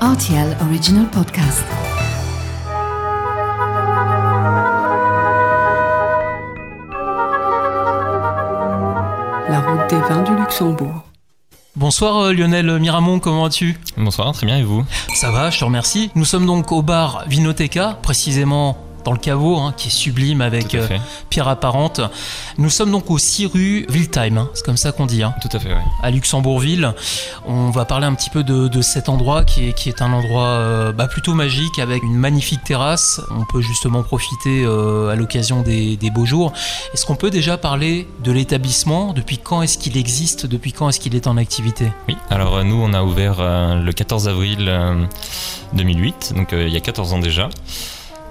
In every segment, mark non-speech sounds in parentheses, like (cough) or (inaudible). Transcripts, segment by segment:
RTL Original Podcast. La route des vins du Luxembourg. Bonsoir euh, Lionel Miramont, comment vas-tu? Bonsoir, très bien et vous? Ça va, je te remercie. Nous sommes donc au bar Vinoteca, précisément dans le caveau, hein, qui est sublime avec euh, pierre apparente. Nous sommes donc au 6 rue Wildtime, hein, c'est comme ça qu'on dit, hein, Tout à fait, oui. à Luxembourgville. On va parler un petit peu de, de cet endroit qui est, qui est un endroit euh, bah, plutôt magique avec une magnifique terrasse. On peut justement profiter euh, à l'occasion des, des beaux jours. Est-ce qu'on peut déjà parler de l'établissement? Depuis quand est-ce qu'il existe? Depuis quand est-ce qu'il est en activité? Oui, alors nous on a ouvert le 14 avril euh, 2008, donc il y a 14 ans déjà.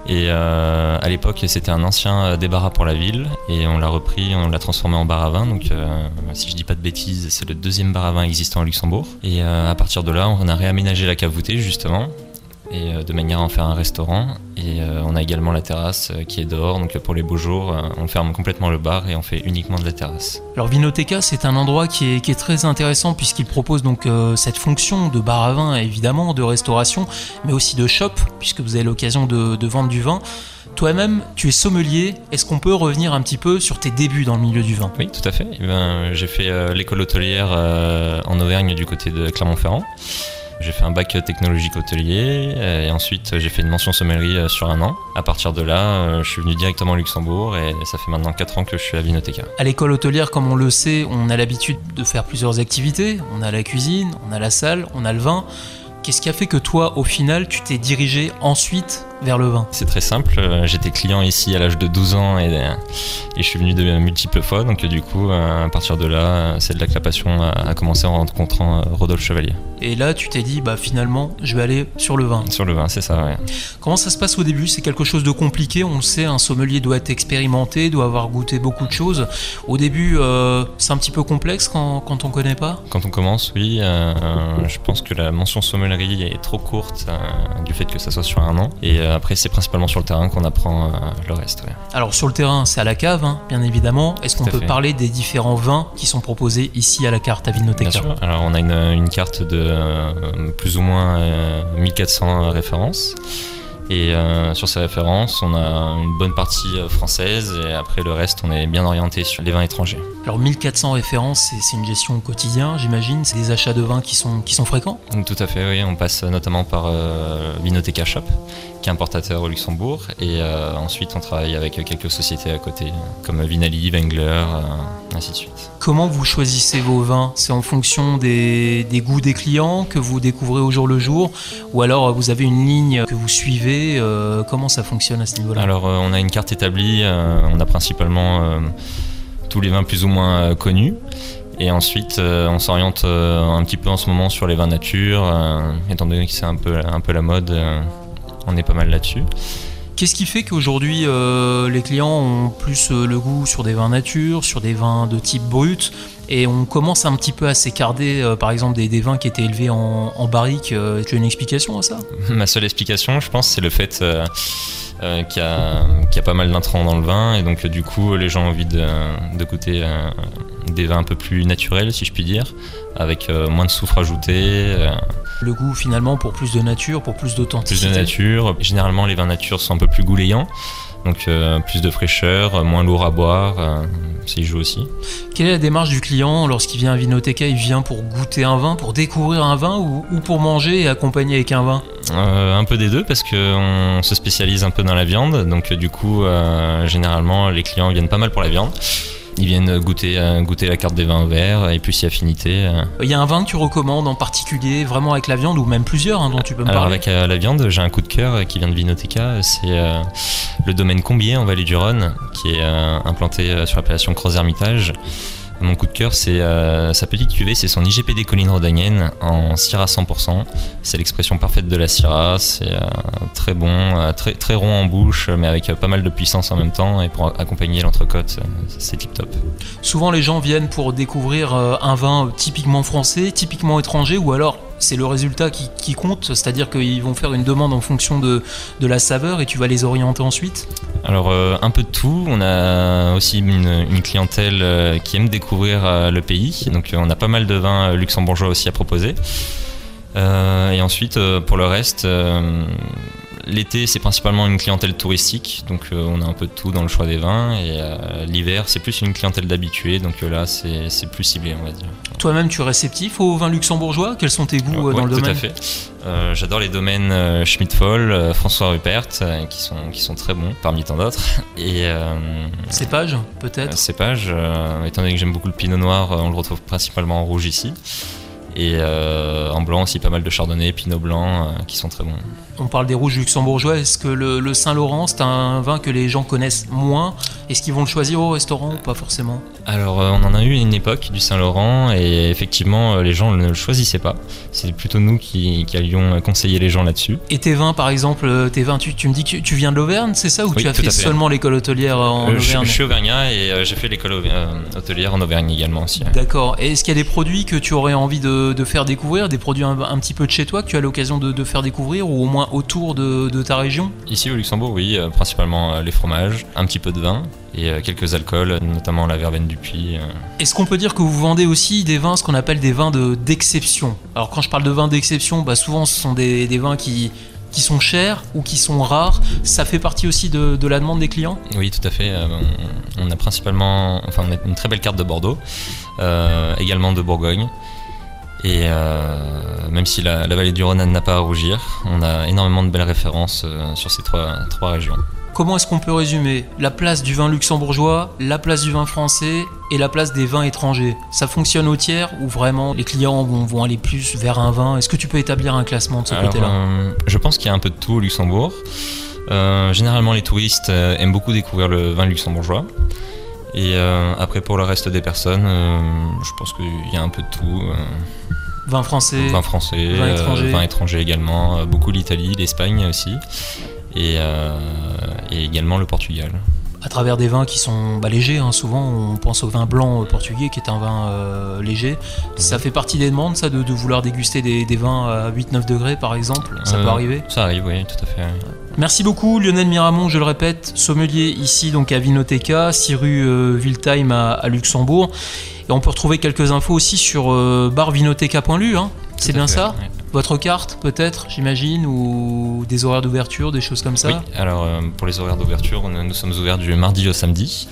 Et euh, à l'époque c'était un ancien euh, débarras pour la ville et on l'a repris, on l'a transformé en bar à vin. Donc euh, si je dis pas de bêtises, c'est le deuxième bar à vin existant au Luxembourg. Et à partir de là, on a réaménagé la cave justement. Et euh, de manière à en faire un restaurant. Et euh, on a également la terrasse euh, qui est dehors. Donc pour les beaux jours, on ferme complètement le bar et on fait uniquement de la terrasse. Alors Vinoteca, c'est un endroit qui est, qui est très intéressant puisqu'il propose donc euh, cette fonction de bar à vin évidemment, de restauration, mais aussi de shop puisque vous avez l'occasion de, de vendre du vin. Toi-même, tu es sommelier. Est-ce qu'on peut revenir un petit peu sur tes débuts dans le milieu du vin? Oui, tout à fait. Eh ben, j'ai fait euh, l'école hôtelière euh, en Auvergne du côté de Clermont-Ferrand. J'ai fait un bac technologique hôtelier euh, et ensuite j'ai fait une mention sommellerie euh, sur un an. À partir de là, euh, je suis venu directement au Luxembourg et ça fait maintenant 4 ans que je suis à Vinoteca. À l'école hôtelière, comme on le sait, on a l'habitude de faire plusieurs activités. On a la cuisine, on a la salle, on a le vin. Qu'est-ce qui a fait que toi, au final, tu t'es dirigé ensuite vers le vin C'est très simple, euh, j'étais client ici à l'âge de 12 ans et, et je suis venu de multiples fois. Donc euh, du coup, euh, à partir de là, c'est de là que la passion a, commencé en rencontrant Rodolphe Chevalier. Et là, tu t'es dit, bah finalement, je vais aller sur le vin. Sur le vin, c'est ça, ouais. Comment ça se passe au début? C'est quelque chose de compliqué, on le sait, un sommelier doit être expérimenté, doit avoir goûté beaucoup de choses. Au début, euh, c'est un petit peu complexe quand, quand on connaît pas? Quand on commence, oui, euh, je pense que la mention sommellerie est trop courte euh, du fait que ça soit sur un an. Et après, c'est principalement sur le terrain qu'on apprend euh, le reste. ouais. Alors sur le terrain, c'est à la cave, hein, bien évidemment. Est-ce qu'on peut fait. parler des différents vins qui sont proposés ici à la carte à Bien Vinoteca sûr. Alors, on a une, une carte de euh, plus ou moins euh, 1400 références. Et euh, sur ces références, on a une bonne partie euh, française et après le reste, on est bien orienté sur les vins étrangers. Alors 1400 références, c'est- une gestion au quotidien, j'imagine. C'est des achats de vins qui sont, qui sont fréquents. Tout à fait, oui. On passe notamment par euh, Vinoteca Shop, qui est importateur au Luxembourg. Et euh, ensuite, on travaille avec quelques sociétés à côté, comme Vinali, Wengler, ainsi de suite. Comment vous choisissez vos vins? C'est en fonction des, goûts des clients que vous découvrez au jour le jour? Ou alors euh, vous avez une ligne que vous suivez euh, Comment ça fonctionne à ce niveau-là? Alors, euh, on a une carte établie. on a principalement tous les vins plus ou moins connus. Et ensuite, on s'oriente un petit peu en ce moment sur les vins nature, étant donné que c'est un peu, la mode. on est pas mal là-dessus. Qu'est-ce qui fait qu'aujourd'hui euh, les clients ont plus euh, le goût sur des vins nature, sur des vins de type brut et on commence un petit peu à s'écarter euh, par exemple des, vins qui étaient élevés en, en barrique Tu as une explication à ça? (laughs) Ma seule explication, je pense, c'est le fait euh, y, a- pas mal d'intrants dans le vin. Et donc euh, du coup les gens ont envie de, de goûter euh, des vins un peu plus naturels, si je puis dire, avec euh, moins de soufre ajouté, Le goût finalement pour plus de nature, pour plus plus d'authenticité de nature. Généralement, les vins nature sont un peu plus goulayants, donc plus de fraîcheur, moins lourd à boire, ça y joue aussi. Quelle est la démarche du client lorsqu'il vient à Vinoteca Il vient pour goûter un vin, pour découvrir un vin ou, ou pour manger et accompagner avec un vin? Euh, un peu des deux parce qu'on se spécialise un peu dans la viande, donc euh, du coup, euh, généralement, les clients viennent pas mal pour la viande. Ils viennent goûter, goûter la carte des vins verts et puis si affinité. Il y a un vin que tu recommandes en particulier, vraiment avec la viande, ou même plusieurs hein, dont tu peux me Alors parler? avec la viande, j'ai un coup de cœur qui vient de Vinoteca, c'est euh, le domaine Combier en Vallée du Rhône, qui est euh, implanté sur l'appellation Creuse-Hermitage. Mon coup de cœur, c'est euh, sa petite cuvée, c'est son IGPD Colline Rodanienne en Syrah 100%. C'est l'expression parfaite de la Syrah, c'est euh, très bon, euh, très, très rond en bouche, mais avec pas mal de puissance en même temps. Et pour accompagner l'entrecôte, c'est tip top. Souvent les gens viennent pour découvrir un vin typiquement français, typiquement étranger, ou alors c'est le résultat qui, compte, c'est-à-dire qu'ils vont faire une demande en fonction de, la saveur et tu vas les orienter ensuite Alors euh, un peu de tout, on a aussi une, clientèle euh, qui aime découvrir euh, le pays, donc on a pas mal de vins luxembourgeois aussi à proposer. Et ensuite, pour le reste, l'été, c'est principalement une clientèle touristique, donc euh, on a un peu de tout dans le choix des vins. Et euh, l'hiver, c'est plus une clientèle d'habitués, donc euh, là, c'est plus ciblé, on va dire. Toi-même, tu es réceptif aux vins luxembourgeois? Quels sont tes goûts dans Ouais, le tout domaine? à fait. Euh, J'adore les domaines euh, Schmidt-Foll, euh, François Rupert, qui, sont, qui sont très bons, parmi tant d'autres. (laughs) Et Cépage, peut-être? Cépage, étant donné que j'aime beaucoup le pinot noir, on le retrouve principalement en rouge ici. Et euh, en blanc aussi pas mal de chardonnay, pinot blanc, euh, qui sont très bons. On parle des rouges luxembourgeois. Est-ce que le, le Saint-Laurent, c'est un vin que les gens connaissent moins? Est-ce qu'ils vont le choisir au restaurant ou pas forcément? Alors, euh, on en a eu une époque du Saint-Laurent et effectivement, les gens ne le choisissaient pas. C'est plutôt nous qui, qui allions conseiller les gens là-dessus. Et tes vins, par exemple, tes vins, tu, tu me dis que tu viens de l'Auvergne, c'est ça Ou Oui, tu as fait seulement l'école hôtelière en Euh, je, Auvergne? je suis auvergnat et j'ai fait l'école hôtelière en Auvergne également aussi. D'accord. Et est-ce qu'il y a des produits que tu aurais envie de, de faire découvrir, des produits un, un petit peu de chez toi que tu as l'occasion de, de faire découvrir, ou au moins autour de, de ta région Ici au Luxembourg, oui, euh, principalement euh, les fromages, un petit peu de vin et euh, quelques alcools, notamment la verveine du puits. Est-ce qu'on peut dire que vous vendez aussi des vins, ce qu'on appelle des vins de- d'exception? Alors quand je parle de vins d'exception, bah souvent ce sont des, des vins qui, qui sont chers ou qui sont rares. Ça fait partie aussi de, de la demande des clients? Oui, tout à fait. euh, on, on a principalement, enfin, on a une très belle carte de Bordeaux, euh, également de Bourgogne. Et euh, même si la, la vallée du Rhône n'a pas à rougir, on a énormément de belles références euh, sur ces trois, trois régions. Comment est-ce qu'on peut résumer la place du vin luxembourgeois, la place du vin français et la place des vins étrangers? Ça fonctionne au tiers ou vraiment les clients vont, vont aller plus vers un vin? Est-ce que tu peux établir un classement de ce côté-là? euh, je pense qu'il y a un peu de tout au Luxembourg. Généralement, les touristes aiment beaucoup découvrir le vin luxembourgeois. Et euh, après, pour le reste des personnes, euh, je pense qu'il y a un peu de tout. euh, Vin français vin français, vin euh, étranger. vin étranger également, euh, beaucoup l'Italie, l'Espagne aussi, et, euh, et également le Portugal. à travers des vins qui sont bah, légers. hein. Souvent, on pense au vin blanc euh, portugais qui est un vin euh, léger. Ça fait partie des demandes, ça, de, de vouloir déguster des, des vins à 8-9 degrés, par exemple? Ça Euh, peut arriver? Ça arrive, oui, tout à fait. oui. Merci beaucoup, Lionel Miramont, je le répète, sommelier ici donc à Vinoteca, 6 rue euh, à, à Luxembourg. Et on peut retrouver quelques infos aussi sur euh, barvinoteca.lu, hein. c'est bien fait, ça? Votre carte, peut-être, j'imagine, ou des horaires d'ouverture, des choses comme ça? Oui, alors euh, pour les horaires d'ouverture, nous, sommes ouverts du mardi au samedi,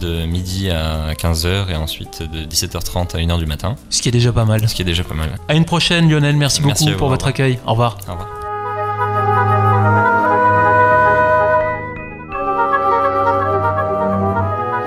de midi à 15h et ensuite de 17h30 à 1h du matin, Ce qui est déjà pas mal. ce qui est déjà pas mal. À une prochaine, Lionel, merci, Merci beaucoup pour votre accueil. Au revoir. Au revoir.